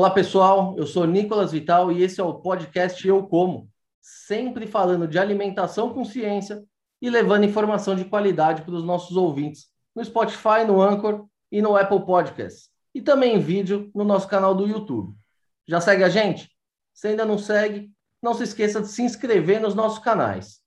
Olá, pessoal. Eu sou Nicolas Vital e esse é o podcast Eu Como, sempre falando de alimentação com ciência e levando informação de qualidade para os nossos ouvintes no Spotify, no Anchor e no Apple Podcasts. E também em vídeo no nosso canal do YouTube. Já segue a gente? Se ainda não segue, não se esqueça de se inscrever nos nossos canais.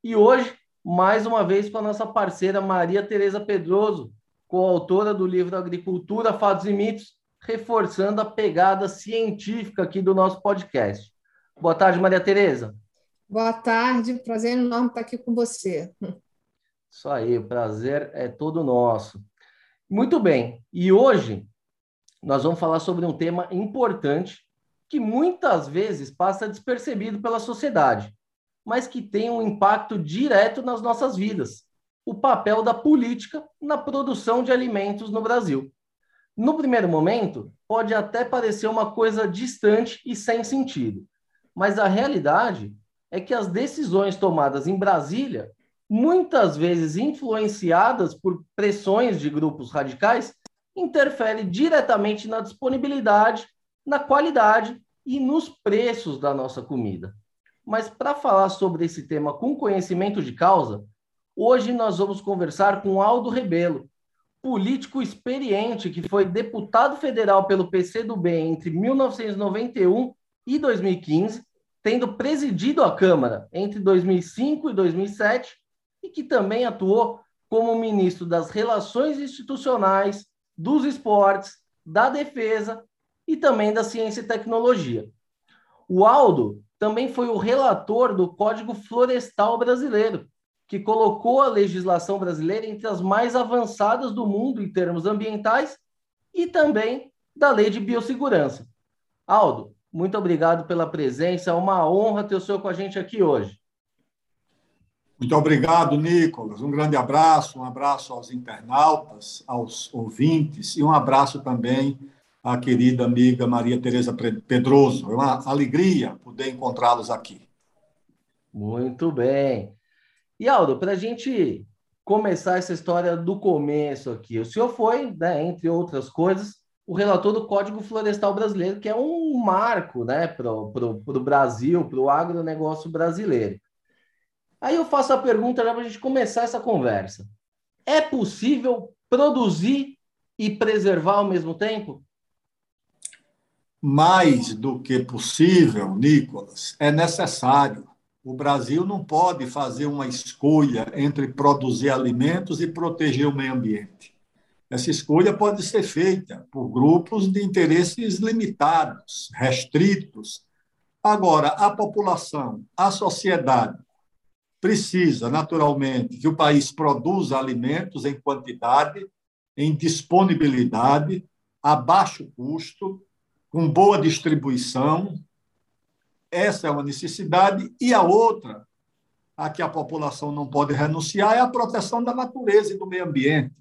E hoje, mais uma vez, com a nossa parceira Maria Tereza Pedroso, coautora do livro Agricultura, Fatos e Mitos, reforçando a pegada científica aqui do nosso podcast. Boa tarde, Maria Tereza. Boa tarde, prazer enorme estar aqui com você. Isso aí, o prazer é todo nosso. Muito bem, e hoje nós vamos falar sobre um tema importante que muitas vezes passa despercebido pela sociedade, mas que tem um impacto direto nas nossas vidas: o papel da política na produção de alimentos no Brasil. No primeiro momento, pode até parecer uma coisa distante e sem sentido, mas a realidade é que as decisões tomadas em Brasília, muitas vezes influenciadas por pressões de grupos radicais, interferem diretamente na disponibilidade, na qualidade e nos preços da nossa comida. Mas para falar sobre esse tema com conhecimento de causa, hoje nós vamos conversar com Aldo Rebelo, político experiente que foi deputado federal pelo PCdoB entre 1991 e 2015, tendo presidido a Câmara entre 2005 e 2007 e que também atuou como ministro das Relações Institucionais, dos Esportes, da Defesa e também da Ciência e Tecnologia. O Aldo também foi o relator do Código Florestal Brasileiro, que colocou a legislação brasileira entre as mais avançadas do mundo em termos ambientais e também da lei de biossegurança. Aldo, muito obrigado pela presença, é uma honra ter o senhor com a gente aqui hoje. Muito obrigado, Nicolas. Um grande abraço, um abraço aos internautas, aos ouvintes e um abraço também à querida amiga Maria Tereza Pedroso. É uma alegria poder encontrá-los aqui. Muito bem. E Aldo, para a gente começar essa história do começo aqui, o senhor foi, né, entre outras coisas, o relator do Código Florestal Brasileiro, que é um marco né, para o Brasil, para o agronegócio brasileiro. Aí eu faço a pergunta para a gente começar essa conversa. É possível produzir e preservar ao mesmo tempo? Mais do que possível, Nicolas, é necessário. O Brasil não pode fazer uma escolha entre produzir alimentos e proteger o meio ambiente. Essa escolha pode ser feita por grupos de interesses limitados, restritos. Agora, a população, a sociedade, precisa, naturalmente, que o país produza alimentos em quantidade, em disponibilidade, a baixo custo, com boa distribuição, essa é uma necessidade. E a outra, a que a população não pode renunciar, é a proteção da natureza e do meio ambiente.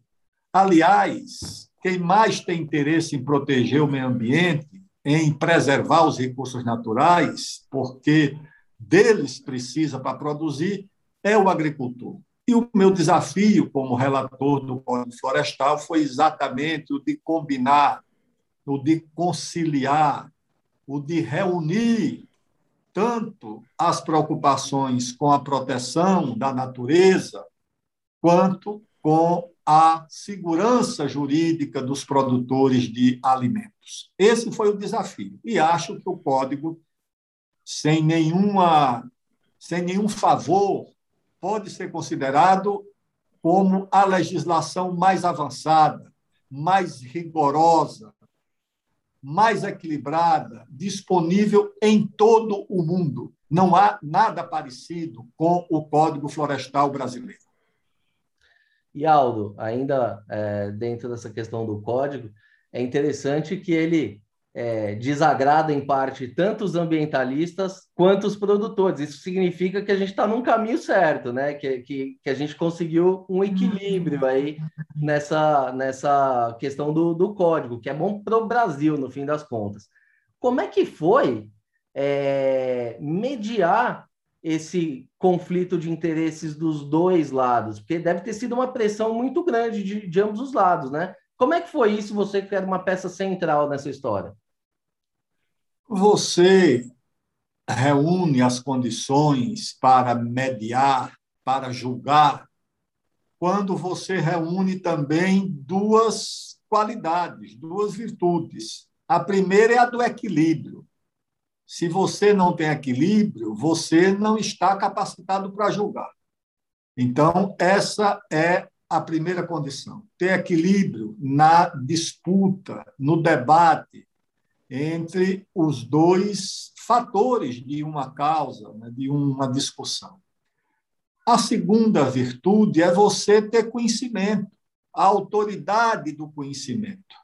Aliás, quem mais tem interesse em proteger o meio ambiente, em preservar os recursos naturais, porque deles precisa para produzir, é o agricultor. E o meu desafio como relator do Código Florestal foi exatamente o de combinar, o de conciliar, o de reunir tanto as preocupações com a proteção da natureza, quanto com a segurança jurídica dos produtores de alimentos. Esse foi o desafio. E acho que o código, sem nenhuma, sem nenhum favor, pode ser considerado como a legislação mais avançada, mais rigorosa, mais equilibrada, disponível em todo o mundo. Não há nada parecido com o Código Florestal brasileiro. E Aldo, ainda é, dentro dessa questão do código, é interessante que ele é, desagrada em parte tanto os ambientalistas quanto os produtores. Isso significa que a gente está num caminho certo, né? Que, que, que, a gente conseguiu um equilíbrio aí nessa, nessa questão do, do código, que é bom para o Brasil, no fim das contas. Como é que foi é, mediar esse conflito de interesses dos dois lados? Porque deve ter sido uma pressão muito grande de, de ambos os lados, né? Como é que foi isso, você que era uma peça central nessa história? Você reúne as condições para mediar, para julgar, quando você reúne também duas qualidades, duas virtudes. A primeira é a do equilíbrio. Se você não tem equilíbrio, você não está capacitado para julgar. Então, essa é a primeira condição. Ter equilíbrio na disputa, no debate entre os dois fatores de uma causa, né, de uma discussão. A segunda virtude é você ter conhecimento, a autoridade do conhecimento.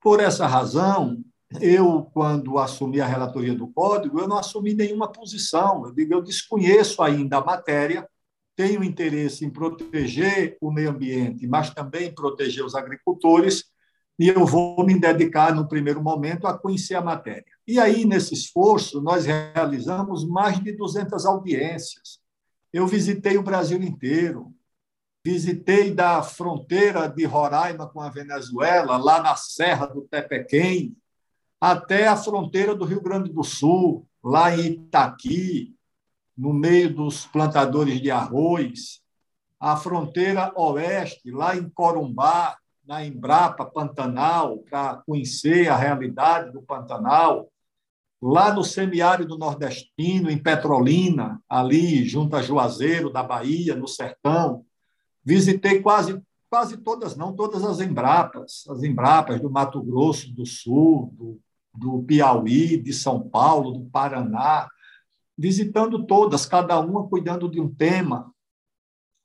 Por essa razão, eu, quando assumi a relatoria do código, eu não assumi nenhuma posição. Eu digo, eu desconheço ainda a matéria, tenho interesse em proteger o meio ambiente, mas também proteger os agricultores, e eu vou me dedicar, no primeiro momento, a conhecer a matéria. E aí, nesse esforço, nós realizamos mais de 200 audiências. Eu visitei o Brasil inteiro, visitei da fronteira de Roraima com a Venezuela, lá na Serra do Tepequém, até a fronteira do Rio Grande do Sul, lá em Itaqui, no meio dos plantadores de arroz, a fronteira oeste, lá em Corumbá, na Embrapa Pantanal, para conhecer a realidade do Pantanal, lá no semiárido nordestino, em Petrolina, ali junto a Juazeiro da Bahia, no sertão, Visitei quase, quase todas, não todas as Embrapas, as Embrapas do Mato Grosso do Sul, do, do Piauí, de São Paulo, do Paraná, visitando todas, cada uma cuidando de um tema.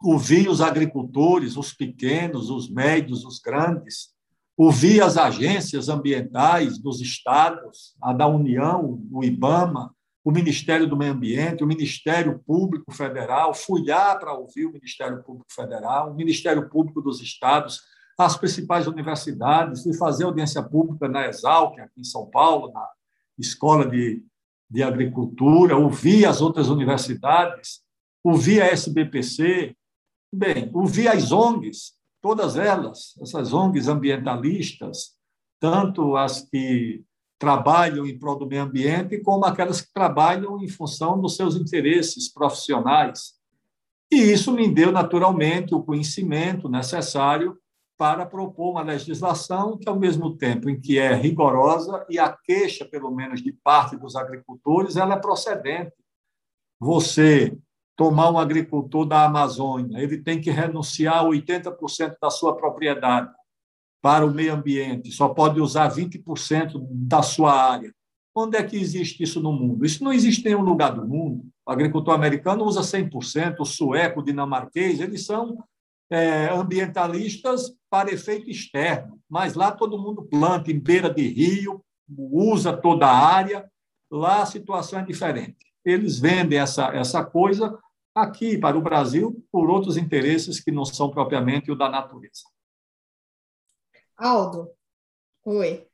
Ouvi os agricultores, os pequenos, os médios, os grandes. Ouvi as agências ambientais dos estados, a da União, o IBAMA, o Ministério do Meio Ambiente, o Ministério Público Federal, fui lá para ouvir o Ministério Público Federal, o Ministério Público dos Estados, as principais universidades, fui fazer audiência pública na Exalc, aqui em São Paulo, na Escola de, de Agricultura, ouvi as outras universidades, ouvi a SBPC, bem, ouvi as ONGs, todas elas, essas ONGs ambientalistas, tanto as que trabalham em prol do meio ambiente, como aquelas que trabalham em função dos seus interesses profissionais. E isso me deu, naturalmente, o conhecimento necessário para propor uma legislação que, ao mesmo tempo em que é rigorosa e a queixa, pelo menos de parte dos agricultores, ela é procedente. Você tomar um agricultor da Amazônia, ele tem que renunciar a 80% da sua propriedade para o meio ambiente, só pode usar 20% da sua área. Onde é que existe isso no mundo? Isso não existe em nenhum lugar do mundo. O agricultor americano usa 100%, o sueco, o dinamarquês, eles são é, ambientalistas para efeito externo, mas lá todo mundo planta em beira de rio, usa toda a área, lá a situação é diferente. Eles vendem essa, essa coisa aqui para o Brasil por outros interesses que não são propriamente o da natureza. Aldo, oi.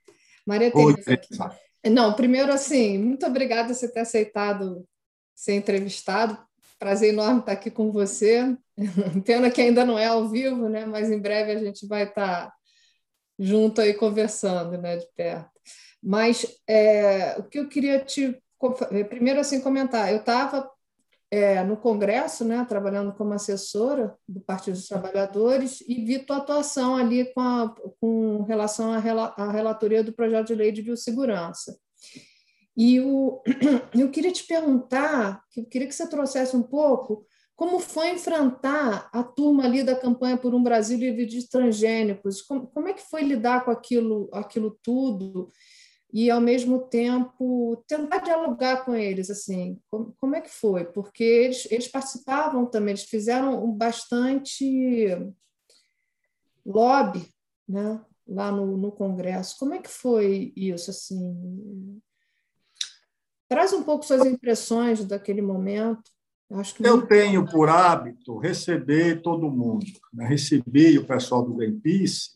Maria Teresa. Não, primeiro, assim, muito obrigada por você ter aceitado ser entrevistado. Prazer enorme estar aqui com você. Pena que ainda não é ao vivo, né? Mas em breve a gente vai estar junto aí conversando, né, de perto. Mas é, o que eu queria te primeiro assim comentar, eu estava é, no Congresso, né, trabalhando como assessora do Partido dos Trabalhadores, e vi tua atuação ali com, a, com relação à, à relatoria do projeto de lei de biossegurança. E o, eu queria te perguntar, eu queria que você trouxesse um pouco como foi enfrentar a turma ali da campanha por um Brasil livre de transgênicos, como, como é que foi lidar com aquilo, aquilo tudo, e ao mesmo tempo tentar dialogar com eles assim como, como é que foi? Porque eles, eles participavam também eles fizeram bastante lobby né lá no, no congresso. Como é que foi isso assim? Traz um pouco suas impressões daquele momento. Eu tenho por hábito receber todo mundo né? recebi o pessoal do Greenpeace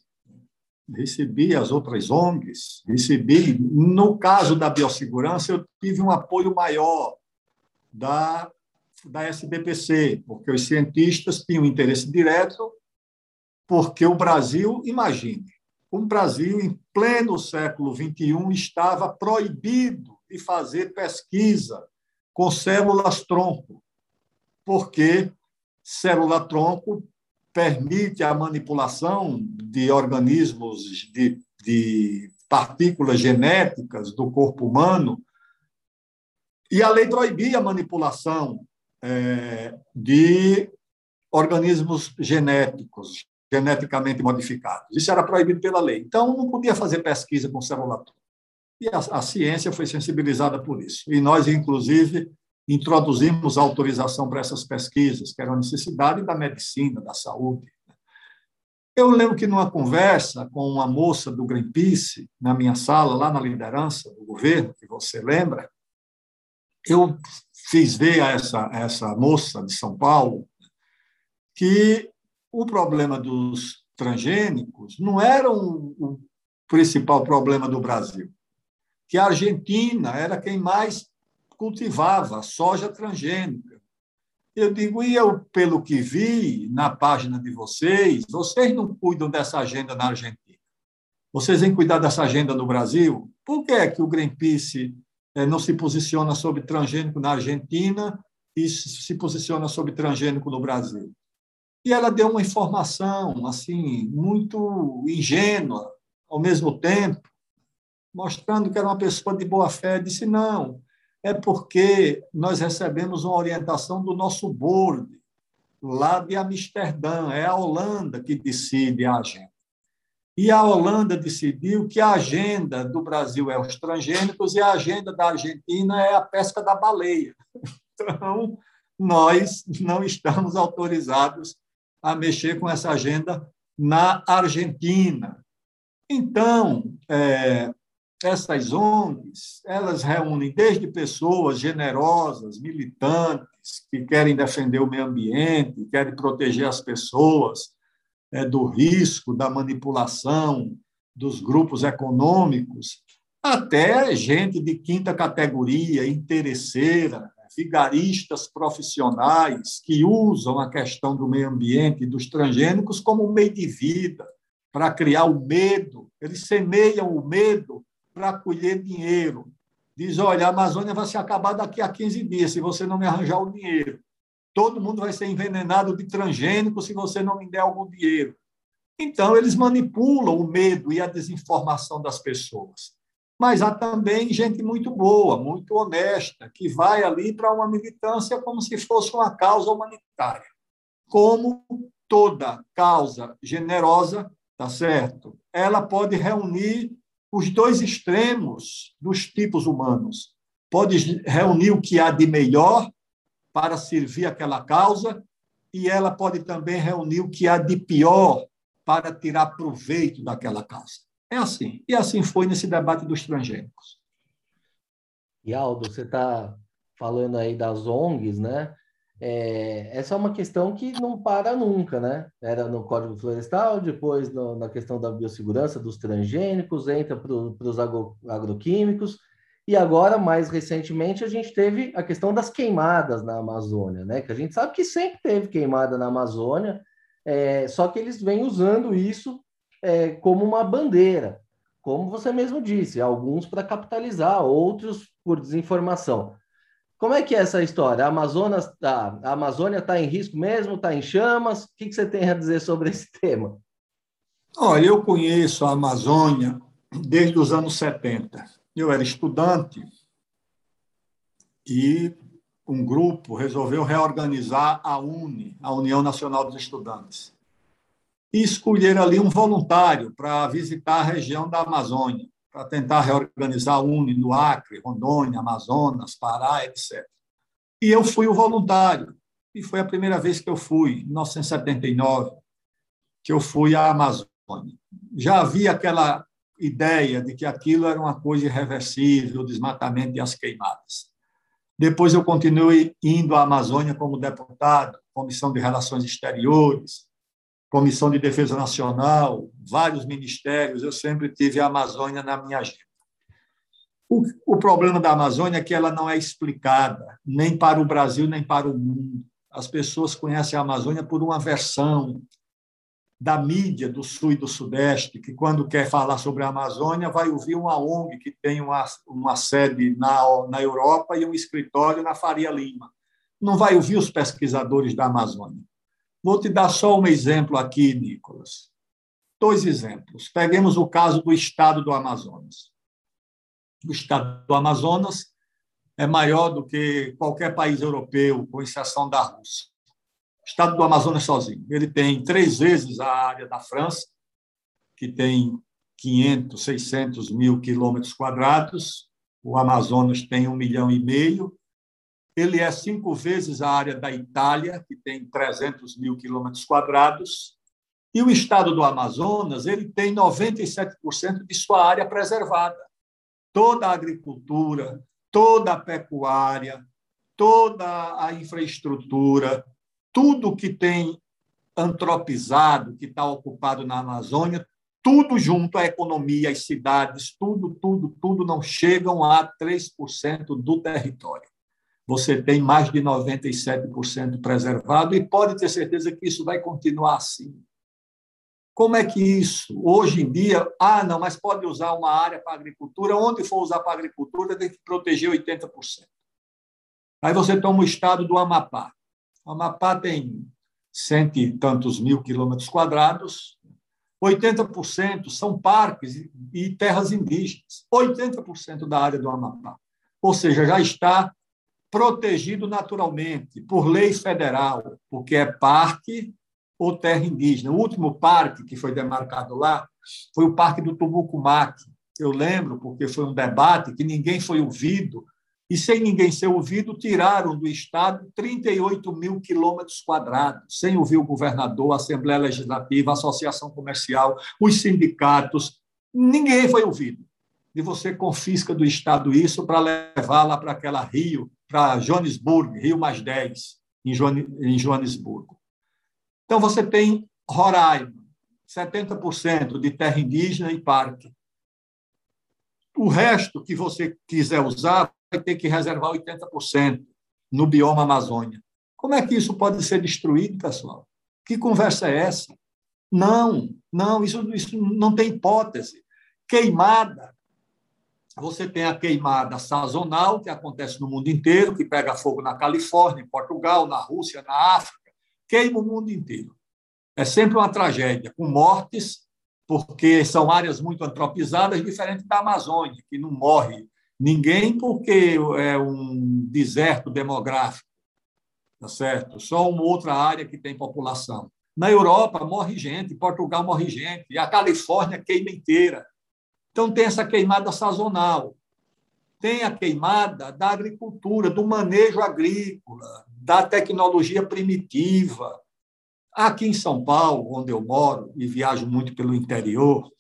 recebi as outras ONGs, recebi, no caso da biossegurança, eu tive um apoio maior da, da SBPC, porque os cientistas tinham interesse direto, porque o Brasil, imagine, o Brasil, em pleno século XXI, estava proibido de fazer pesquisa com células-tronco, porque célula-tronco permite a manipulação de organismos, de, de partículas genéticas do corpo humano, e a lei proibia a manipulação é, de organismos genéticos, geneticamente modificados. Isso era proibido pela lei. Então, não podia fazer pesquisa com célula E a, a ciência foi sensibilizada por isso. E nós, inclusive, introduzimos autorização para essas pesquisas, que era uma necessidade da medicina, da saúde. Eu lembro que numa conversa com uma moça do Greenpeace, na minha sala, lá na liderança do governo, que você lembra, eu fiz ver a essa, a essa moça de São Paulo que o problema dos transgênicos não era o, o principal problema do Brasil, que a Argentina era quem mais cultivava soja transgênica. Eu digo, e eu, pelo que vi na página de vocês, vocês não cuidam dessa agenda na Argentina. Vocês vêm cuidar dessa agenda no Brasil? Por que é que o Greenpeace eh, não se posiciona sobre transgênico na Argentina e se posiciona sobre transgênico no Brasil? E ela deu uma informação assim muito ingênua, ao mesmo tempo, mostrando que era uma pessoa de boa fé. Disse: não, é porque nós recebemos uma orientação do nosso board, lá de Amsterdã, é a Holanda que decide a agenda. E a Holanda decidiu que a agenda do Brasil é os transgênicos e a agenda da Argentina é a pesca da baleia. Então, nós não estamos autorizados a mexer com essa agenda na Argentina. Então, é, essas ONGs, elas reúnem desde pessoas generosas, militantes, que querem defender o meio ambiente, querem proteger as pessoas é, do risco, da manipulação dos grupos econômicos, até gente de quinta categoria, interesseira, vigaristas profissionais que usam a questão do meio ambiente e dos transgênicos como meio de vida, para criar o medo. Eles semeiam o medo para colher dinheiro. Diz: olha, a Amazônia vai se acabar daqui a 15 dias se você não me arranjar o dinheiro. Todo mundo vai ser envenenado de transgênico se você não me der algum dinheiro. Então, eles manipulam o medo e a desinformação das pessoas mas há também gente muito boa, muito honesta, que vai ali para uma militância como se fosse uma causa humanitária. Como toda causa generosa, tá certo? Ela pode reunir os dois extremos dos tipos humanos. Pode reunir o que há de melhor para servir aquela causa e ela pode também reunir o que há de pior para tirar proveito daquela causa. É assim. E assim foi nesse debate dos transgênicos. E Aldo, você está falando aí das ONGs, né? É, essa é uma questão que não para nunca, né? Era no Código Florestal, depois no, na questão da biossegurança dos transgênicos, entra para os agro, agroquímicos, e agora, mais recentemente, a gente teve a questão das queimadas na Amazônia, né? Que a gente sabe que sempre teve queimada na Amazônia, é, só que eles vêm usando isso é, como uma bandeira, como você mesmo disse, alguns para capitalizar, outros por desinformação. Como é que é essa história? A, Amazonas, tá, a Amazônia está em risco mesmo? Está em chamas? O que, que você tem a dizer sobre esse tema? Olha, eu conheço a Amazônia desde os anos 70. Eu era estudante e um grupo resolveu reorganizar a UNE, a União Nacional dos Estudantes e escolher ali um voluntário para visitar a região da Amazônia, para tentar reorganizar a UNE no Acre, Rondônia, Amazonas, Pará, etc. E eu fui o voluntário. E foi a primeira vez que eu fui, em 1979, que eu fui à Amazônia. Já havia aquela ideia de que aquilo era uma coisa irreversível, o desmatamento e as queimadas. Depois eu continuei indo à Amazônia como deputado, Comissão de Relações Exteriores, Comissão de Defesa Nacional, vários ministérios, eu sempre tive a Amazônia na minha agenda. O, o problema da Amazônia é que ela não é explicada, nem para o Brasil, nem para o mundo. As pessoas conhecem a Amazônia por uma versão da mídia do Sul e do Sudeste, que, quando quer falar sobre a Amazônia, vai ouvir uma ONG que tem uma, uma sede na, na Europa e um escritório na Faria Lima. Não vai ouvir os pesquisadores da Amazônia. Vou te dar só um exemplo aqui, Nicolas. Dois exemplos. Peguemos o caso do estado do Amazonas. O estado do Amazonas é maior do que qualquer país europeu, com exceção da Rússia. O estado do Amazonas sozinho. Ele tem três vezes a área da França, que tem 500, 600 mil quilômetros quadrados. O Amazonas tem um milhão e meio. Ele é cinco vezes a área da Itália, que tem 300 mil quilômetros quadrados. E o estado do Amazonas ele tem 97% de sua área preservada. Toda a agricultura, toda a pecuária, toda a infraestrutura, tudo que tem antropizado, que está ocupado na Amazônia, tudo junto, a economia, as cidades, tudo, tudo, tudo não chegam a 3% do território. Você tem mais de 97% preservado e pode ter certeza que isso vai continuar assim. Como é que isso, hoje em dia, ah, não, mas pode usar uma área para agricultura, onde for usar para agricultura, tem que proteger 80%. Aí você toma o estado do Amapá. O Amapá tem cento e tantos mil quilômetros quadrados, 80% são parques e terras indígenas, 80% da área do Amapá. Ou seja, já está protegido naturalmente, por lei federal, porque é parque ou terra indígena. O último parque que foi demarcado lá foi o Parque do Tumucumaque. Eu lembro, porque foi um debate que ninguém foi ouvido e, sem ninguém ser ouvido, tiraram do Estado 38 mil quilômetros quadrados, sem ouvir o governador, a Assembleia Legislativa, a Associação Comercial, os sindicatos. Ninguém foi ouvido. E você confisca do Estado isso para levar lá para aquela Rio, para Joanesburgo, Rio mais 10, em Joanesburgo. Então, você tem Roraima, 70% de terra indígena e parque. O resto que você quiser usar vai ter que reservar 80% no bioma Amazônia. Como é que isso pode ser destruído, pessoal? Que conversa é essa? Não, não, isso, isso não tem hipótese. Queimada. Você tem a queimada sazonal, que acontece no mundo inteiro, que pega fogo na Califórnia, em Portugal, na Rússia, na África, queima o mundo inteiro. É sempre uma tragédia, com mortes, porque são áreas muito antropizadas, diferente da Amazônia, que não morre Ninguém porque é um deserto demográfico, tá certo? Só uma outra área que tem população. Na Europa morre gente, Portugal morre gente, e a Califórnia queima inteira. Então tem essa queimada sazonal. Tem a queimada da agricultura, do manejo agrícola, da tecnologia primitiva. Aqui em São Paulo, onde eu moro e viajo muito pelo interior,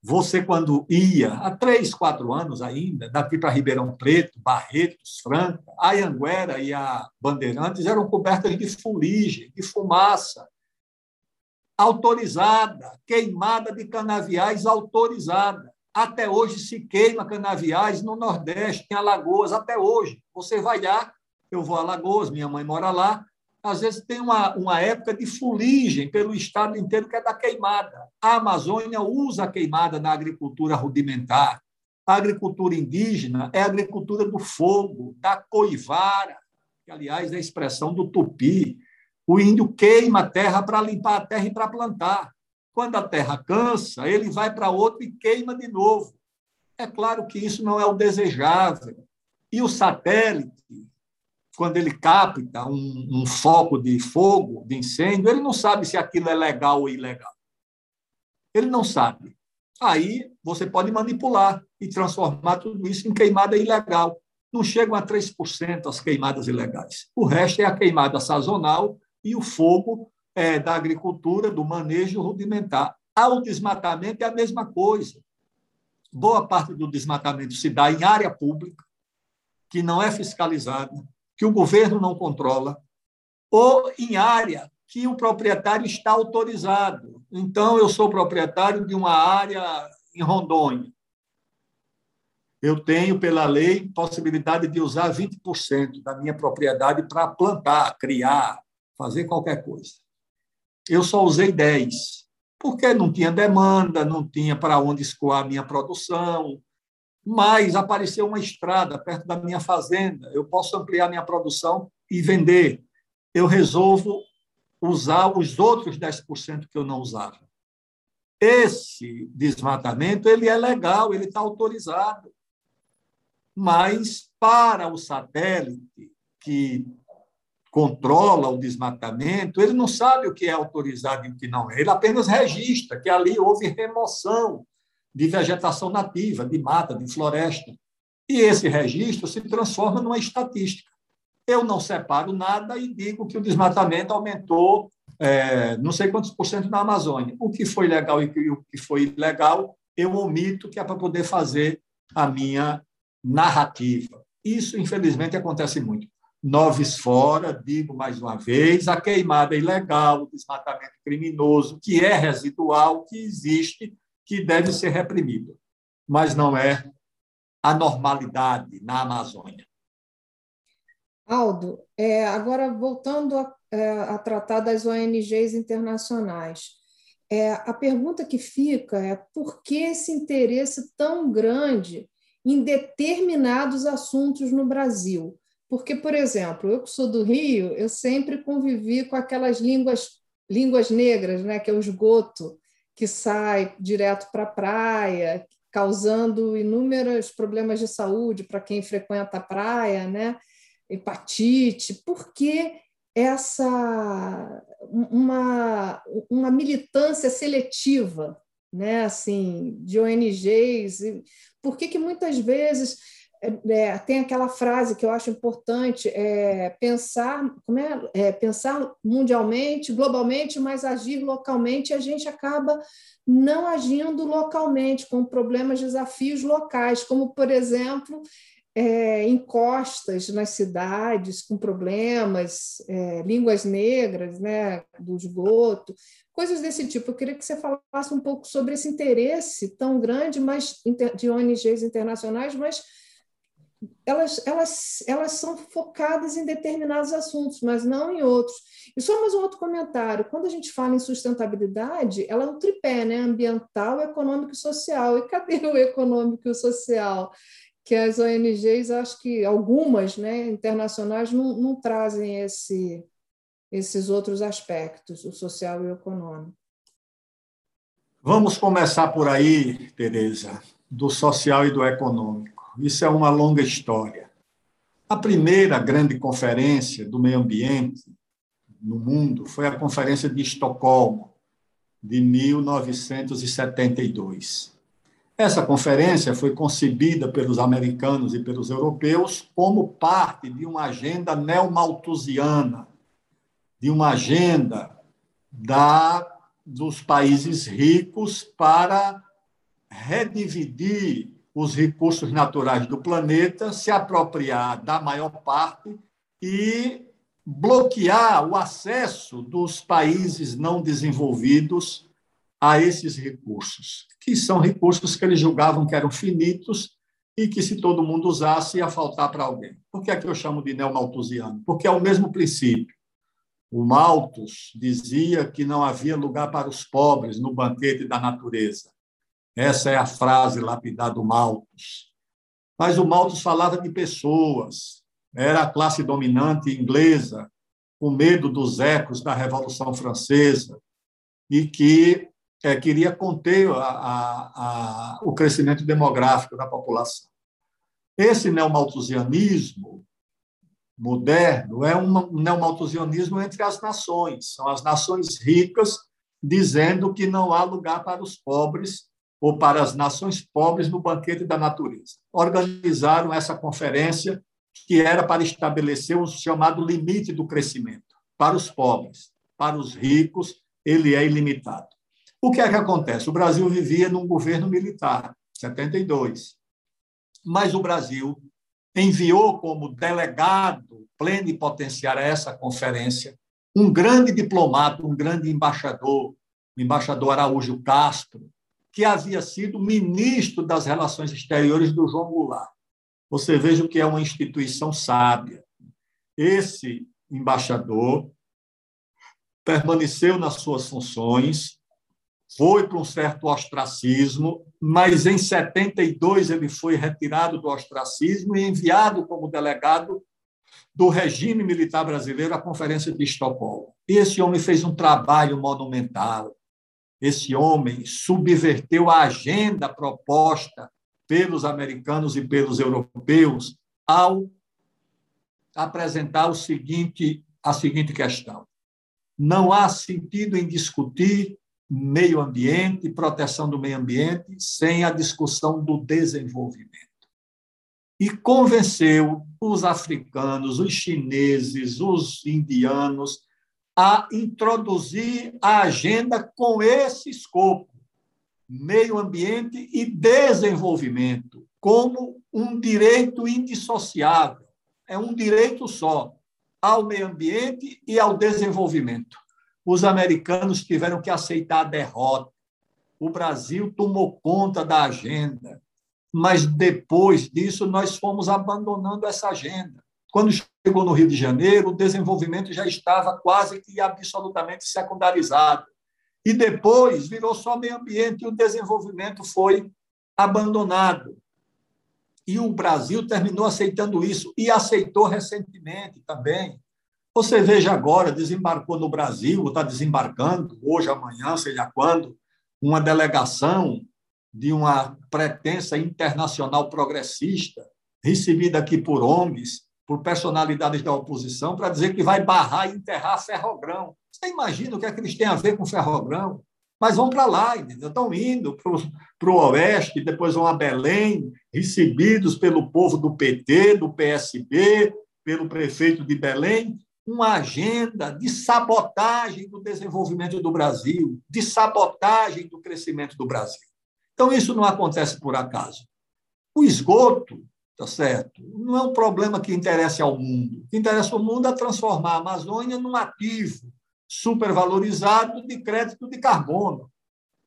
você, quando ia, há três, quatro anos ainda, daqui para Ribeirão Preto, Barretos, Franca, a Anguera e a Bandeirantes eram cobertas de fuligem, de fumaça, autorizada, queimada de canaviais autorizada. Até hoje se queima canaviais no Nordeste, em Alagoas, até hoje. Você vai lá, eu vou a Alagoas, minha mãe mora lá, às vezes tem uma, uma época de fuligem pelo estado inteiro que é da queimada. A Amazônia usa a queimada na agricultura rudimentar. A agricultura indígena é a agricultura do fogo, da coivara, que, aliás, é a expressão do tupi. O índio queima a terra para limpar a terra e para plantar. Quando a terra cansa, ele vai para outro e queima de novo. É claro que isso não é o desejável. E o satélite, quando ele capta um, um, foco de fogo, de incêndio, ele não sabe se aquilo é legal ou ilegal. Ele não sabe. Aí você pode manipular e transformar tudo isso em queimada ilegal. Não chegam a 3% as queimadas ilegais. O resto é a queimada sazonal e o fogo é, da agricultura, do manejo rudimentar. Ao desmatamento é a mesma coisa. Boa parte do desmatamento se dá em área pública, que não é fiscalizada, que o governo não controla, ou em área que o proprietário está autorizado. Então, eu sou proprietário de uma área em Rondônia. Eu tenho, pela lei, possibilidade de usar 20% da minha propriedade para plantar, criar, fazer qualquer coisa. eu só usei 10, porque não tinha demanda, não tinha para onde escoar a minha produção, mas apareceu uma estrada perto da minha fazenda, eu posso ampliar minha produção e vender. Eu resolvo usar os outros 10% que eu não usava. Esse desmatamento ele é legal, ele está autorizado. Mas para o satélite que controla o desmatamento, ele não sabe o que é autorizado e o que não é. Ele apenas registra que ali houve remoção de vegetação nativa, de mata, de floresta. E esse registro se transforma numa estatística. Eu não separo nada e digo que o desmatamento aumentou é, não sei quantos por cento na Amazônia. O que foi legal e o que foi ilegal, eu omito, que é para poder fazer a minha narrativa. Isso, infelizmente, acontece muito. Noves fora, digo mais uma vez, a queimada ilegal, o desmatamento criminoso, que é residual, que existe, que deve ser reprimido, mas não é a normalidade na Amazônia. Aldo, é, agora voltando a, é, a, tratar das ONGs internacionais, é, a pergunta que fica é por que esse interesse tão grande em determinados assuntos no Brasil? Porque, por exemplo, eu que sou do Rio, eu sempre convivi com aquelas línguas, línguas negras, né, que é o esgoto, que sai direto para a praia, causando inúmeros problemas de saúde para quem frequenta a praia, né? hepatite. Por que essa uma, uma militância seletiva, né? assim, de ONGs? Por que, que muitas vezes é, tem aquela frase que eu acho importante, é pensar, como é, é, pensar mundialmente, globalmente, mas agir localmente, a gente acaba não agindo localmente, com problemas, desafios locais, como, por exemplo, é, encostas nas cidades com problemas, é, línguas negras, né, do esgoto, coisas desse tipo. Eu queria que você falasse um pouco sobre esse interesse tão grande mas, de ONGs internacionais, mas elas, elas, elas são focadas em determinados assuntos, mas não em outros. E só mais um outro comentário: quando a gente fala em sustentabilidade, ela é um tripé, né? ambiental, econômico e social. E cadê o econômico e o social? Que as ONGs, acho que algumas né, internacionais, não, não trazem esse, esses outros aspectos, o social e o econômico. Vamos começar por aí, Tereza, do social e do econômico. Isso é uma longa história. A primeira grande conferência do meio ambiente no mundo foi a Conferência de Estocolmo, de 1972. Essa conferência foi concebida pelos americanos e pelos europeus como parte de uma agenda neomalthusiana, de uma agenda da, dos países ricos para redividir os recursos naturais do planeta, se apropriar da maior parte e bloquear o acesso dos países não desenvolvidos a esses recursos, que são recursos que eles julgavam que eram finitos e que, se todo mundo usasse, ia faltar para alguém. Por que é que eu chamo de neomalthusiano? Porque é o mesmo princípio. O Malthus dizia que não havia lugar para os pobres no banquete da natureza. Essa é a frase lapidar do Malthus. Mas o Malthus falava de pessoas, era a classe dominante inglesa, com medo dos ecos da Revolução Francesa, e que é, queria conter a, a, a, o crescimento demográfico da população. Esse neomalthusianismo moderno é um neomalthusianismo entre as nações, são as nações ricas dizendo que não há lugar para os pobres ou para as nações pobres no banquete da natureza. Organizaram essa conferência que era para estabelecer o chamado limite do crescimento para os pobres, para os ricos, ele é ilimitado. O que é que acontece? O Brasil vivia num governo militar, 72. Mas o Brasil enviou como delegado plenipotenciário a essa conferência um grande diplomata, um grande embaixador, o embaixador Araújo Castro, que havia sido ministro das Relações Exteriores do João Goulart. Você veja o que é uma instituição sábia. Esse embaixador permaneceu nas suas funções, foi para um certo ostracismo, mas em 72 ele foi retirado do ostracismo e enviado como delegado do regime militar brasileiro à Conferência de Estocolmo. E esse homem fez um trabalho monumental. Esse homem subverteu a agenda proposta pelos americanos e pelos europeus ao apresentar o seguinte, a seguinte questão: não há sentido em discutir meio ambiente, proteção do meio ambiente, sem a discussão do desenvolvimento. E convenceu os africanos, os chineses, os indianos a introduzir a agenda com esse escopo, meio ambiente e desenvolvimento, como um direito indissociável. É um direito só ao meio ambiente e ao desenvolvimento. Os americanos tiveram que aceitar a derrota. O Brasil tomou conta da agenda, mas depois disso nós fomos abandonando essa agenda. Quando chegou no Rio de Janeiro, o desenvolvimento já estava quase que absolutamente secundarizado. E depois virou só meio ambiente e o desenvolvimento foi abandonado. E o Brasil terminou aceitando isso e aceitou recentemente também. Você veja agora, desembarcou no Brasil, está desembarcando, hoje, amanhã, sei lá quando, uma delegação de uma pretensa internacional progressista, recebida aqui por ONGs, por personalidades da oposição, para dizer que vai barrar e enterrar Ferrogrão. Você imagina o que é que eles têm a ver com Ferrogrão? Mas vão para lá, estão indo para o Oeste, depois vão a Belém, recebidos pelo povo do PT, do PSB, pelo prefeito de Belém, uma agenda de sabotagem do desenvolvimento do Brasil, de sabotagem do crescimento do Brasil. Então, isso não acontece por acaso. O esgoto, tá certo, não é um problema que interessa ao mundo. O que interessa ao mundo é transformar a Amazônia num ativo supervalorizado de crédito de carbono.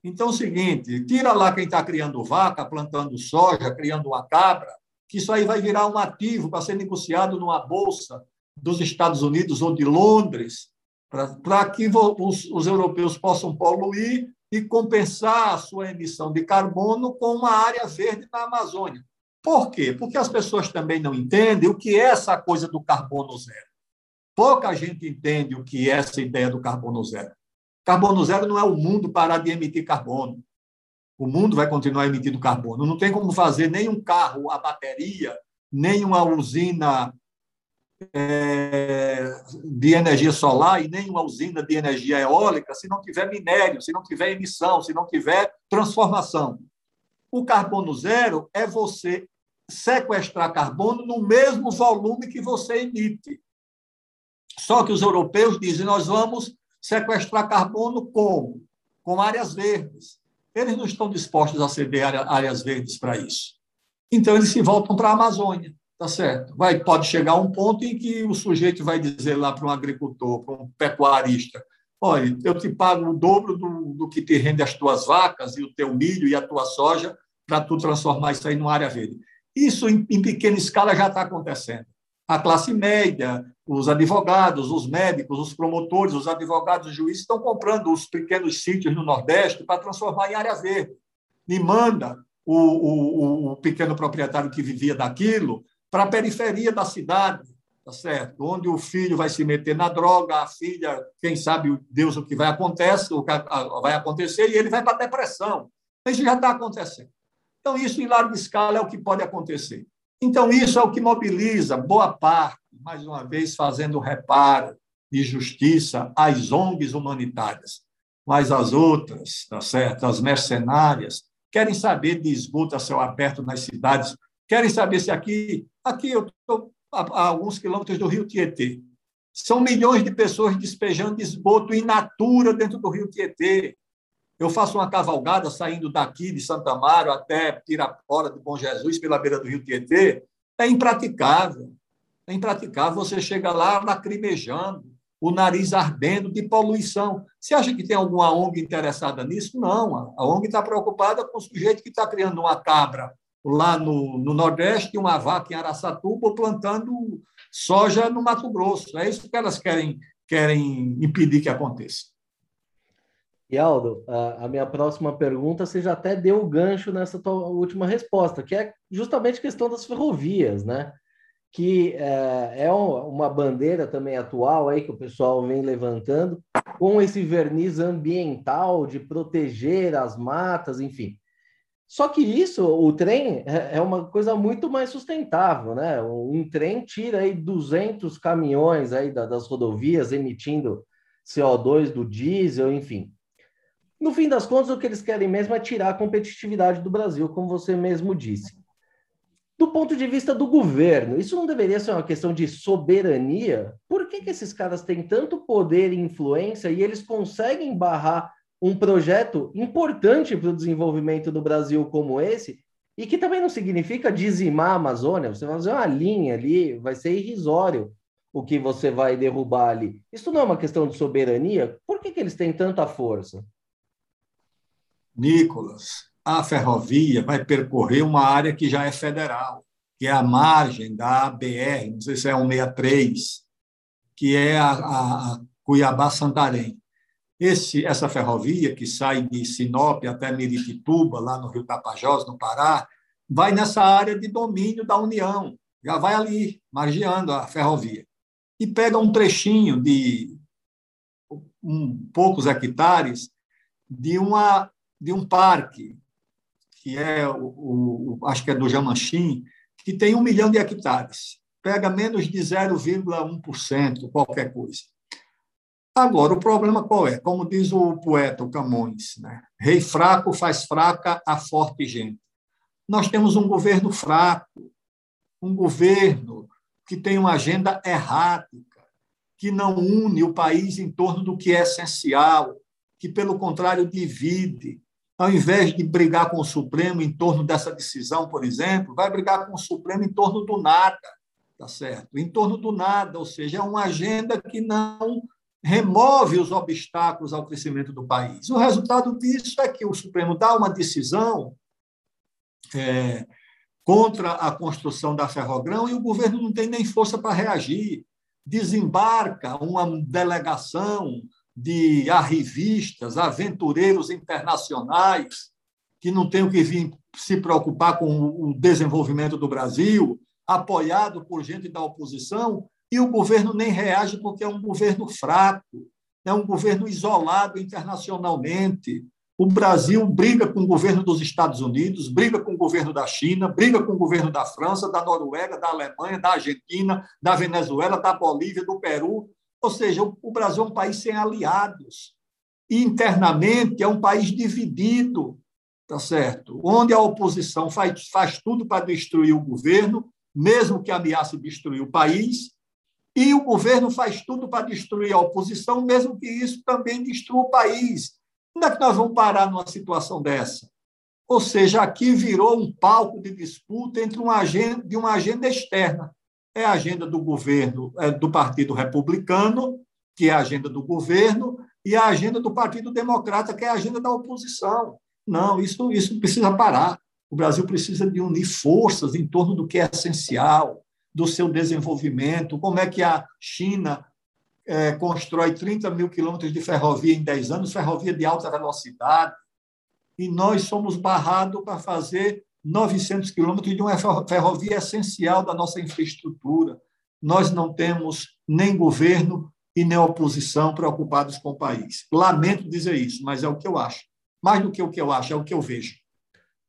Então, é o seguinte, tira lá quem está criando vaca, plantando soja, criando uma cabra, que isso aí vai virar um ativo para ser negociado numa bolsa dos Estados Unidos ou de Londres, para que os, os europeus possam poluir e compensar a sua emissão de carbono com uma área verde na Amazônia. Por quê? Porque as pessoas também não entendem o que é essa coisa do carbono zero. Pouca gente entende o que é essa ideia do carbono zero. Carbono zero não é o mundo parar de emitir carbono. O mundo vai continuar emitindo carbono. Não tem como fazer nem um carro a bateria, nem uma usina é, de energia solar e nem uma usina de energia eólica se não tiver minério, se não tiver emissão, se não tiver transformação. O carbono zero é você sequestrar carbono no mesmo volume que você emite. Só que os europeus dizem: nós vamos sequestrar carbono como? Com áreas verdes. Eles não estão dispostos a ceder áreas verdes para isso. Então, eles se voltam para a Amazônia. Tá certo. Vai, pode chegar um ponto em que o sujeito vai dizer lá para um agricultor, para um pecuarista: olha, eu te pago o dobro do, do que te rende as tuas vacas e o teu milho e a tua soja para tu transformar isso aí numa área verde. Isso, em, em pequena escala, já está acontecendo. A classe média, os advogados, os médicos, os promotores, os advogados, os juízes estão comprando os pequenos sítios no Nordeste para transformar em área verde. E manda o, o, o pequeno proprietário que vivia daquilo para a periferia da cidade, tá certo? Onde o filho vai se meter na droga, a filha, quem sabe Deus o que vai acontecer, o que vai acontecer, e ele vai para a depressão. Isso já está acontecendo. Então, isso em larga escala é o que pode acontecer. Então, isso é o que mobiliza boa parte, mais uma vez, fazendo reparo e justiça às ONGs humanitárias. Mas as outras, tá certo? As mercenárias, querem saber de esgoto a céu aberto nas cidades Querem saber se aqui. Aqui eu estou a, alguns quilômetros do rio Tietê. São milhões de pessoas despejando esgoto in natura dentro do rio Tietê. Eu faço uma cavalgada saindo daqui de Santa Amaro até Pirapora de Bom Jesus, pela beira do rio Tietê. É impraticável. É impraticável. Você chega lá lacrimejando, o nariz ardendo de poluição. Você acha que tem alguma ONG interessada nisso? Não. A ONG está preocupada com o sujeito que está criando uma cabra lá no, no Nordeste, uma vaca em Araçatuba plantando soja no Mato Grosso. É isso que elas querem querem impedir que aconteça. E Aldo, a minha próxima pergunta, você já até deu o gancho nessa tua última resposta, que é justamente a questão das ferrovias, né? Que é, é uma bandeira também atual aí que o pessoal vem levantando, com esse verniz ambiental de proteger as matas, enfim. Só que isso, o trem é, é uma coisa muito mais sustentável, né? Um trem tira aí 200 caminhões aí das rodovias emitindo CO2 do diesel, enfim. No fim das contas, o que eles querem mesmo é tirar a competitividade do Brasil, como você mesmo disse. Do ponto de vista do governo, isso não deveria ser uma questão de soberania? Por que, que esses caras têm tanto poder e influência e eles conseguem barrar um projeto importante para o desenvolvimento do Brasil como esse, e que também não significa dizimar a Amazônia, você vai fazer uma linha ali, vai ser irrisório o que você vai derrubar ali. Isso não é uma questão de soberania? Por que, que eles têm tanta força? Nicolas, a ferrovia vai percorrer uma área que já é federal, que é a margem da BR, não sei se é 163, que é a, a Cuiabá-Santarém. Esse, essa ferrovia, que sai de Sinop até Miritituba, lá no Rio Tapajós, no Pará, vai nessa área de domínio da União, já vai ali, margeando a ferrovia. E pega um trechinho de um, poucos hectares de, uma, de um parque, que é o, o acho que é do Jamanchim, que tem um milhão de hectares. Pega menos de 0,1%, qualquer coisa. Agora, o problema qual é? Como diz o poeta o Camões, né? rei fraco faz fraca a forte gente. Nós temos um governo fraco, um governo que tem uma agenda errática, que não une o país em torno do que é essencial, que, pelo contrário, divide. Ao invés de brigar com o Supremo em torno dessa decisão, por exemplo, vai brigar com o Supremo em torno do nada, tá certo? Em torno do nada, ou seja, é uma agenda que não remove os obstáculos ao crescimento do país. O resultado disso é que o Supremo dá uma decisão é, contra a construção da Ferrogrão e o governo não tem nem força para reagir. Desembarca uma delegação de arrivistas, aventureiros internacionais, que não o que vir se preocupar com o desenvolvimento do Brasil, apoiado por gente da oposição, e o governo nem reage porque é um governo fraco, é um governo isolado internacionalmente. O Brasil briga com o governo dos Estados Unidos, briga com o governo da China, briga com o governo da França, da Noruega, da Alemanha, da Argentina, da Venezuela, da Bolívia, do Peru. Ou seja, o Brasil é um país sem aliados. Internamente é um país dividido, tá certo? Onde a oposição faz, faz tudo para destruir o governo, mesmo que ameace destruir o país, e o governo faz tudo para destruir a oposição, mesmo que isso também destrua o país. Como é que nós vamos parar numa situação dessa? Ou seja, aqui virou um palco de disputa entre uma agenda, de uma agenda externa. É a agenda do governo, é do Partido Republicano, que é a agenda do governo, e a agenda do Partido Democrata, que é a agenda da oposição. Não, isso, isso precisa parar. O Brasil precisa de unir forças em torno do que é essencial, do seu desenvolvimento, como é que a China é, constrói 30 mil quilômetros de ferrovia em 10 anos, ferrovia de alta velocidade, e nós somos barrados para fazer 900 quilômetros de uma ferrovia essencial da nossa infraestrutura. Nós não temos nem governo e nem oposição preocupados com o país. Lamento dizer isso, mas é o que eu acho. Mais do que o que eu acho, é o que eu vejo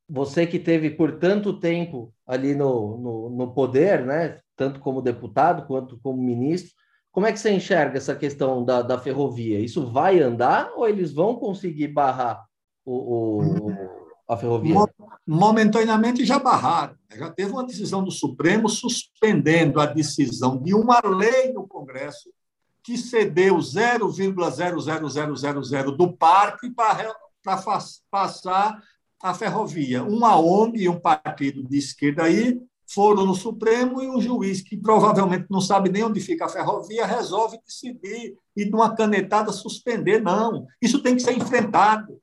você que teve por tanto tempo ali no, no, no, poder, né, tanto como deputado quanto como ministro, como é que você enxerga essa questão da, da ferrovia? Isso vai andar ou eles vão conseguir barrar o, o a ferrovia? Momentaneamente já barraram. Já teve uma decisão do Supremo suspendendo a decisão de uma lei no Congresso que cedeu 0,00000 do parque para, para passar a ferrovia. Uma ONG e um partido de esquerda aí foram no Supremo e um juiz que provavelmente não sabe nem onde fica a ferrovia resolve decidir e de uma canetada suspender. Não, isso tem que ser enfrentado.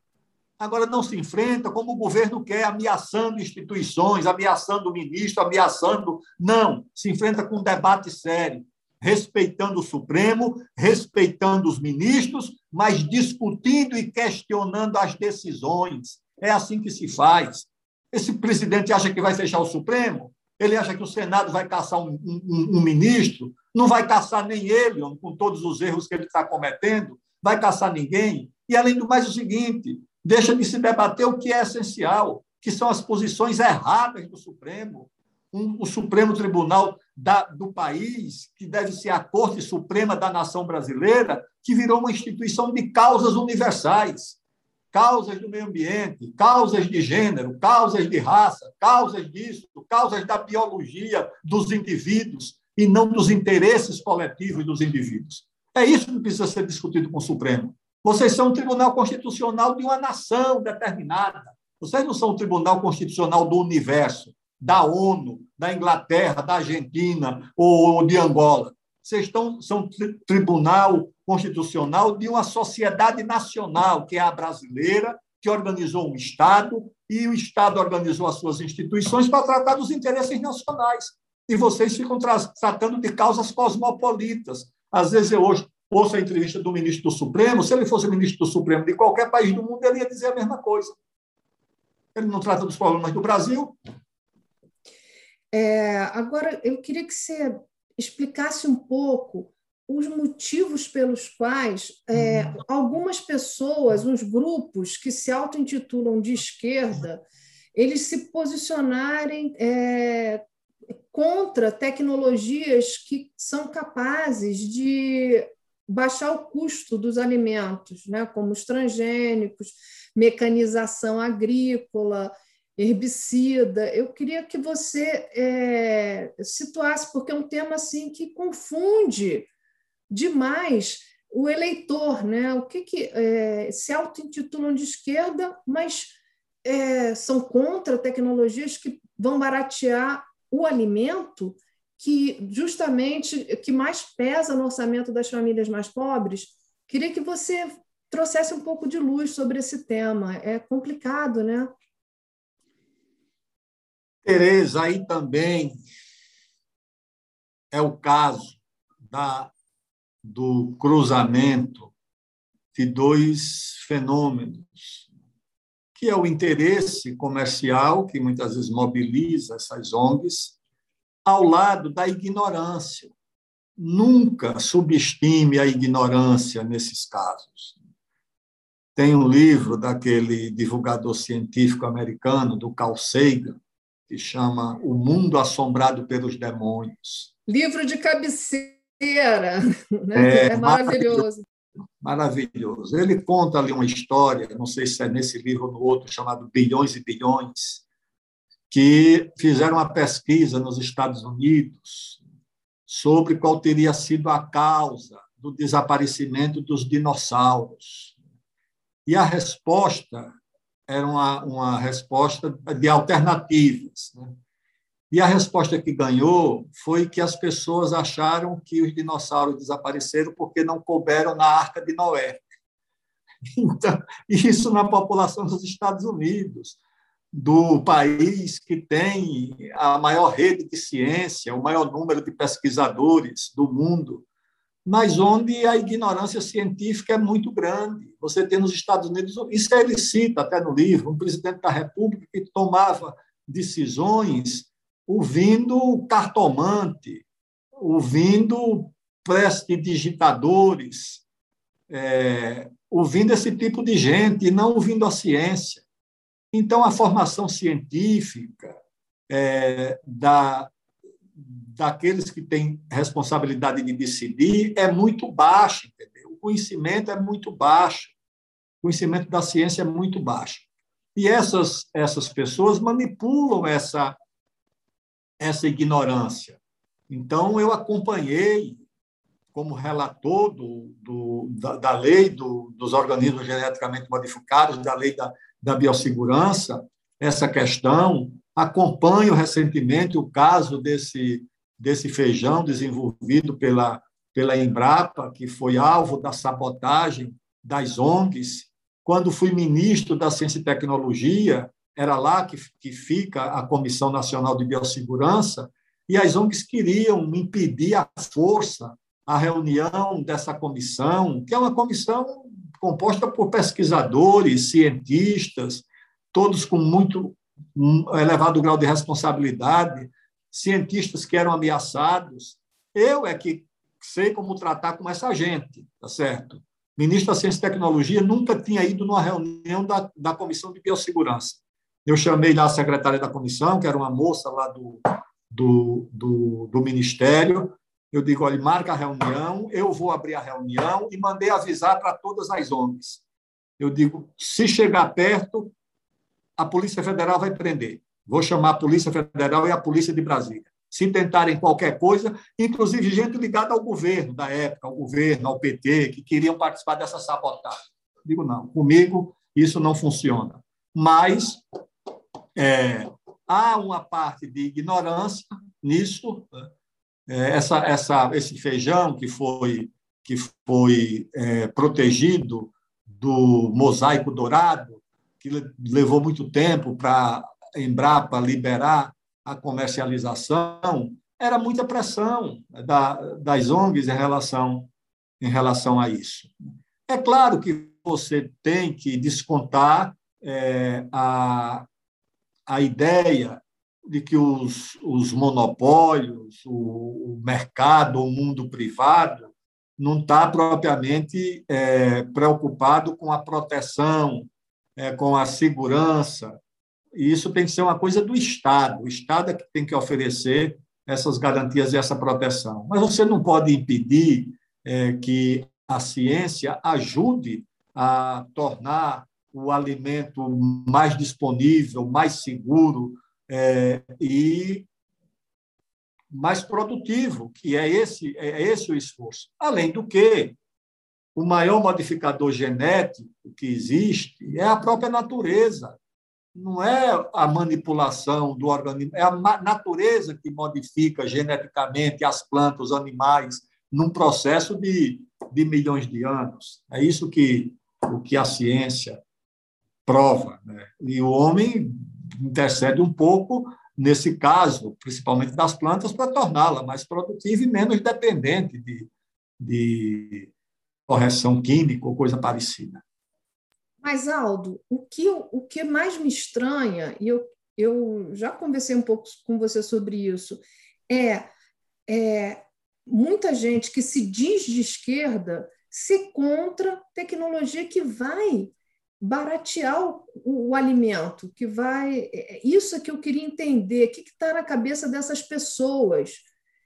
Agora não se enfrenta como o governo quer, ameaçando instituições, ameaçando o ministro, ameaçando. Não, se enfrenta com um debate sério. respeitando o Supremo, respeitando os ministros, mas discutindo e questionando as decisões. É assim que se faz. Esse presidente acha que vai fechar o Supremo? Ele acha que o Senado vai caçar um, um, um ministro? Não vai caçar nem ele, com todos os erros que ele está cometendo, vai caçar ninguém. E, além do mais, o seguinte: deixa de se debater o que é essencial, que são as posições erradas do Supremo. Um, o Supremo Tribunal da, do país, que deve ser a Corte Suprema da nação brasileira, que virou uma instituição de causas universais causas do meio ambiente, causas de gênero, causas de raça, causas disso, causas da biologia dos indivíduos e não dos interesses coletivos dos indivíduos. É isso que precisa ser discutido com o Supremo. Vocês são um tribunal constitucional de uma nação determinada. Vocês não são um tribunal constitucional do universo, da ONU, da Inglaterra, da Argentina ou de Angola. Vocês estão, são tribunal constitucional de uma sociedade nacional, que é a brasileira, que organizou um Estado, e o Estado organizou as suas instituições para tratar dos interesses nacionais. E vocês ficam tra tratando de causas cosmopolitas. Às vezes eu hoje ouço a entrevista do ministro do Supremo, se ele fosse ministro do Supremo de qualquer país do mundo, ele ia dizer a mesma coisa. Ele não trata dos problemas do Brasil. É, agora, eu queria que você explicasse um pouco os motivos pelos quais é, uhum. algumas pessoas, uns grupos que se auto-intitulam de esquerda, eles se posicionarem é, contra tecnologias que são capazes de baixar o custo dos alimentos, né, como os transgênicos, mecanização agrícola, herbicida. Eu queria que você é, situasse, porque é um tema assim que confunde demais o eleitor, né? O que, que é, se auto-intitulam de esquerda, mas é, são contra tecnologias que vão baratear o alimento, que justamente que mais pesa no orçamento das famílias mais pobres. Queria que você trouxesse um pouco de luz sobre esse tema. É complicado, né? Tereza, aí também é o caso da, do cruzamento de dois fenômenos, que é o interesse comercial, que muitas vezes mobiliza essas ONGs, ao lado da ignorância. Nunca subestime a ignorância nesses casos. Tem um livro daquele divulgador científico americano, do Carl Sagan, que chama O Mundo Assombrado pelos Demônios. Livro de cabeceira, né? é, é maravilhoso. Maravilhoso. Ele conta ali uma história, não sei se é nesse livro ou no outro, chamado Bilhões e Bilhões, que fizeram uma pesquisa nos Estados Unidos sobre qual teria sido a causa do desaparecimento dos dinossauros. E a resposta era uma, uma resposta de alternativas. Né? E a resposta que ganhou foi que as pessoas acharam que os dinossauros desapareceram porque não couberam na Arca de Noé. Então, isso na população dos Estados Unidos, do país que tem a maior rede de ciência, o maior número de pesquisadores do mundo, mas onde a ignorância científica é muito grande. Você tem nos Estados Unidos, isso ele cita até no livro, um presidente da República que tomava decisões ouvindo cartomante, ouvindo prestidigitadores, é, ouvindo esse tipo de gente e não ouvindo a ciência. Então, a formação científica é, da, daqueles que têm responsabilidade de decidir é muito baixo, entendeu? O conhecimento é muito baixo, o conhecimento da ciência é muito baixo. E essas, essas pessoas manipulam essa, essa ignorância. Então, eu acompanhei, como relator do, do, da, da lei do, dos organismos geneticamente modificados, da lei da, da biossegurança, essa questão. Acompanho recentemente o caso desse desse feijão desenvolvido pela, pela Embrapa, que foi alvo da sabotagem das ONGs. Quando fui ministro da Ciência e Tecnologia, era lá que, que fica a Comissão Nacional de Biossegurança, e as ONGs queriam impedir à força a reunião dessa comissão, que é uma comissão composta por pesquisadores, cientistas, todos com muito elevado grau de responsabilidade, cientistas que eram ameaçados. Eu é que sei como tratar com essa gente, tá certo? ministro da Ciência e Tecnologia nunca tinha ido numa reunião da, da Comissão de Biossegurança. Eu chamei lá a secretária da comissão, que era uma moça lá do, do, do, do Ministério. Eu digo, olha, marca a reunião, eu vou abrir a reunião e mandei avisar para todas as ONGs. Eu digo, se chegar perto, a Polícia Federal vai prender. Vou chamar a Polícia Federal e a Polícia de Brasília. Se tentarem qualquer coisa, inclusive gente ligada ao governo da época, ao governo, ao PT, que queriam participar dessa sabotagem. Digo, não, comigo isso não funciona. Mas é, há uma parte de ignorância nisso. É, essa, essa, esse feijão que foi, que foi é, protegido do mosaico dourado, que levou muito tempo para a Embrapa liberar a comercialização, era muita pressão da, das ONGs em relação, em relação a isso. É claro que você tem que descontar é, a, a ideia de que os, os monopólios, o, o mercado, o mundo privado, não está propriamente é, preocupado com a proteção, é, com a segurança e isso tem que ser uma coisa do Estado. O Estado é que tem que oferecer essas garantias e essa proteção. Mas você não pode impedir é, que a ciência ajude a tornar o alimento mais disponível, mais seguro é, e mais produtivo, que é esse, é esse o esforço. Além do que, o maior modificador genético que existe é a própria natureza não é a manipulação do organismo, é a natureza que modifica geneticamente as plantas, os animais, num processo de, de milhões de anos. É isso que, o que a ciência prova. Né? E o homem intercede um pouco nesse caso, principalmente das plantas, para torná-la mais produtiva e menos dependente de, de correção química ou coisa parecida. Mas, Aldo, o que, o que mais me estranha, e eu, eu já conversei um pouco com você sobre isso, é, é muita gente que se diz de esquerda se contra tecnologia que vai baratear o, o, o, alimento, que vai. É, é, isso é que eu queria entender. O que está na cabeça dessas pessoas?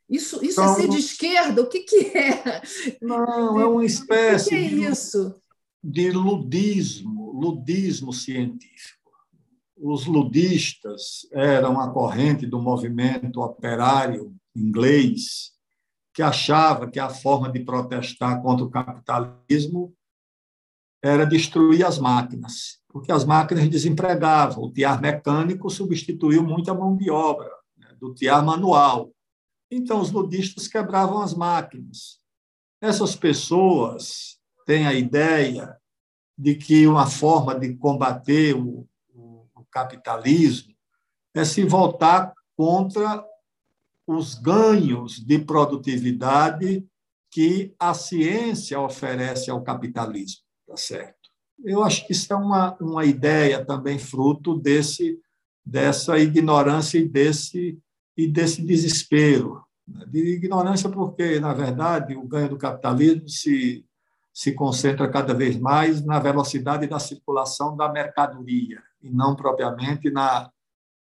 Isso, isso então, é ser de esquerda? O que, que é? Não, é uma espécie. O que, que é isso? de ludismo, ludismo científico. Os ludistas eram a corrente do movimento operário inglês que achava que a forma de protestar contra o capitalismo era destruir as máquinas, porque as máquinas desempregavam. O tiar mecânico substituiu muita mão de obra né, do tiar manual. Então, os ludistas quebravam as máquinas. Essas pessoas tem a ideia de que uma forma de combater o, o, o capitalismo é se voltar contra os ganhos de produtividade que a ciência oferece ao capitalismo, tá certo? Eu acho que isso é uma, uma ideia também fruto desse dessa ignorância e desse e desse desespero né? de ignorância porque na verdade o ganho do capitalismo se se concentra cada vez mais na velocidade da circulação da mercadoria, e não propriamente na,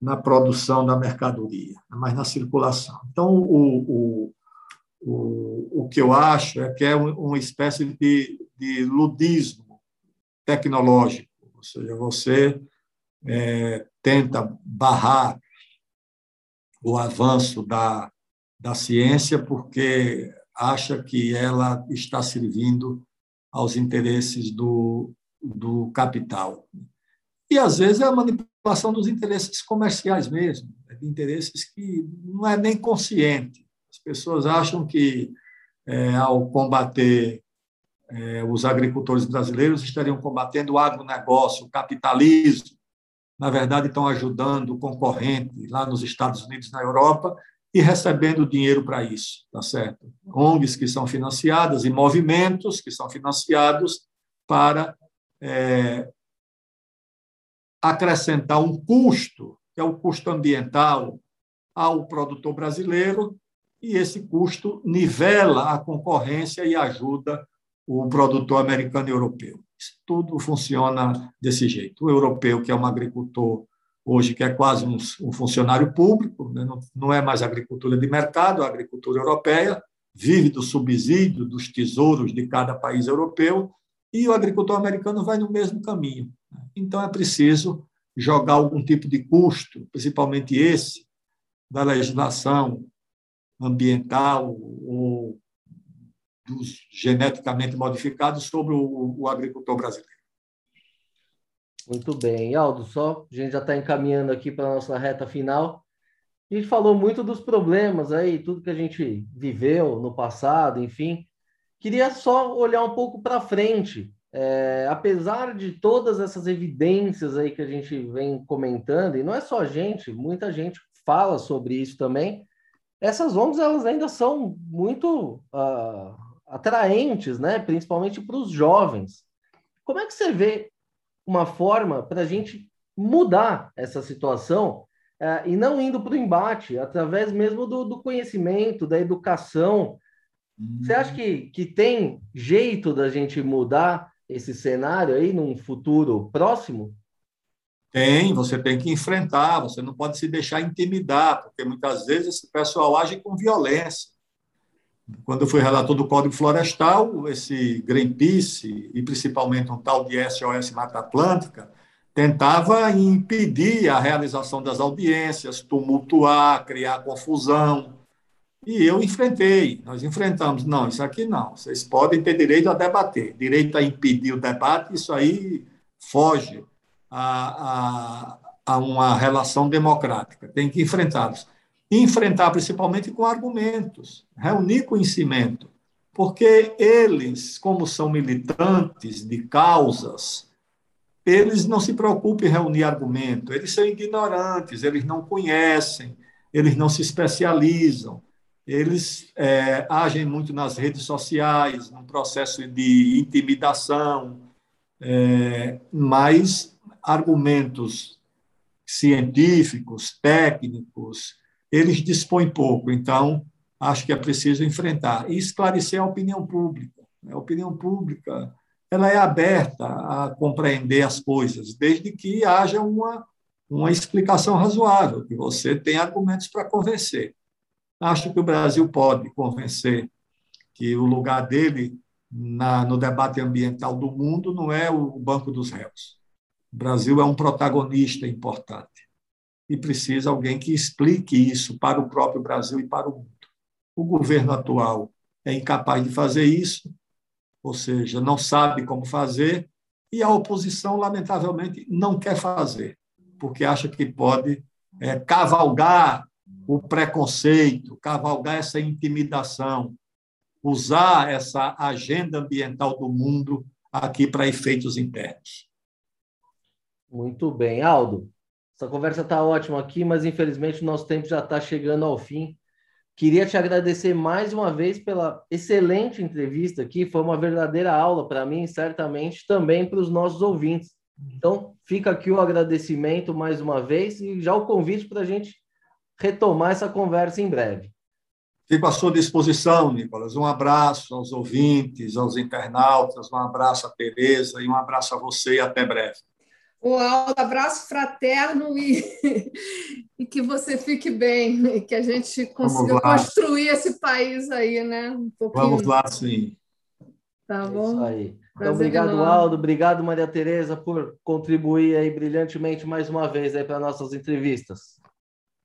na produção da mercadoria, mas na circulação. Então, o, o, o, o que eu acho é que é uma espécie de, de ludismo tecnológico, ou seja, você é, tenta barrar o avanço da, da ciência porque acha que ela está servindo aos interesses do, do capital. E, às vezes, é a manipulação dos interesses comerciais mesmo, né, de interesses que não é nem consciente. As pessoas acham que, é, ao combater é, os agricultores brasileiros, estariam combatendo o agronegócio, o capitalismo. Na verdade, estão ajudando o concorrente lá nos Estados Unidos, na Europa, e recebendo dinheiro para isso, tá certo? ONGs que são financiadas e movimentos que são financiados para é, acrescentar um custo, que é o custo ambiental, ao produtor brasileiro, e esse custo nivela a concorrência e ajuda o produtor americano e europeu. Isso tudo funciona desse jeito. O europeu, que é um agricultor hoje, que é quase um, um funcionário público, né? não, não é mais agricultura de mercado, é agricultura europeia, vive do subsídio dos tesouros de cada país europeu, e o agricultor americano vai no mesmo caminho. Então, é preciso jogar algum tipo de custo, principalmente esse, da legislação ambiental ou dos geneticamente modificados sobre o, o agricultor brasileiro. Muito bem. Aldo, só a gente já está encaminhando aqui para a nossa reta final. A gente falou muito dos problemas aí, tudo que a gente viveu no passado, enfim. Queria só olhar um pouco para frente. É, apesar de todas essas evidências aí que a gente vem comentando, e não é só a gente, muita gente fala sobre isso também, essas ONGs elas ainda são muito uh, atraentes, né? principalmente para os jovens. Como é que você vê uma forma para a gente mudar essa situação uh, e não indo para o embate, através mesmo do, do conhecimento, da educação? Você acha que, que tem jeito da gente mudar esse cenário aí num futuro próximo? Tem, você tem que enfrentar, você não pode se deixar intimidar, porque muitas vezes esse pessoal age com violência. Quando eu fui relator do Código Florestal, esse Greenpeace, e principalmente um tal de SOS Mata Atlântica, tentava impedir a realização das audiências, tumultuar, criar confusão. E eu enfrentei, nós enfrentamos. Não, isso aqui não. Vocês podem ter direito a debater. Direito a impedir o debate, isso aí foge a, a, a uma relação democrática. Tem que enfrentá-los. Enfrentar principalmente com argumentos, reunir conhecimento, porque eles, como são militantes de causas, eles não se preocupam em reunir argumento, eles são ignorantes, eles não conhecem, eles não se especializam, eles é, agem muito nas redes sociais, num processo de intimidação, é, mas argumentos científicos, técnicos, eles dispõem pouco. Então, acho que é preciso enfrentar e esclarecer a opinião pública. A opinião pública ela é aberta a compreender as coisas, desde que haja uma, uma explicação razoável, que você tenha argumentos para convencer. Acho que o Brasil pode convencer que o lugar dele na, no debate ambiental do mundo não é o Banco dos Réus. O Brasil é um protagonista importante e precisa alguém que explique isso para o próprio Brasil e para o mundo. O governo atual é incapaz de fazer isso, ou seja, não sabe como fazer, e a oposição, lamentavelmente, não quer fazer, porque acha que pode é, cavalgar o preconceito, cavalgar essa intimidação, usar essa agenda ambiental do mundo aqui para efeitos internos. Muito bem. Aldo, essa conversa está ótima aqui, mas infelizmente o nosso tempo já está chegando ao fim. Queria te agradecer mais uma vez pela excelente entrevista aqui. Foi uma verdadeira aula para mim, certamente também para os nossos ouvintes. Então, fica aqui o agradecimento mais uma vez e já o convite para a gente retomar essa conversa em breve. Fico à sua disposição, Nicolas. Um abraço aos ouvintes, aos internautas, um abraço a Tereza e um abraço a você e até breve. Um abraço fraterno e, e que você fique bem, e que a gente consiga construir esse país aí, né? Um pouquinho. Vamos lá, sim. Tá bom? É isso aí. Então, obrigado, Aldo. Obrigado, Maria Tereza, por contribuir aí brilhantemente mais uma vez aí para nossas entrevistas.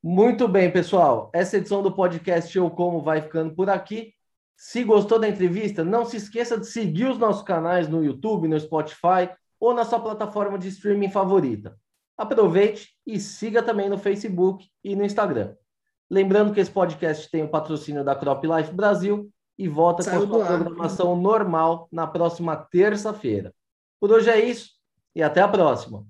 Muito bem, pessoal. Essa edição do podcast Eu Como vai ficando por aqui. Se gostou da entrevista, não se esqueça de seguir os nossos canais no YouTube, no Spotify ou na sua plataforma de streaming favorita. Aproveite e siga também no Facebook e no Instagram. Lembrando que esse podcast tem o patrocínio da Crop Life Brasil e volta Saiu com a sua programação normal na próxima terça-feira. Por hoje é isso e até a próxima.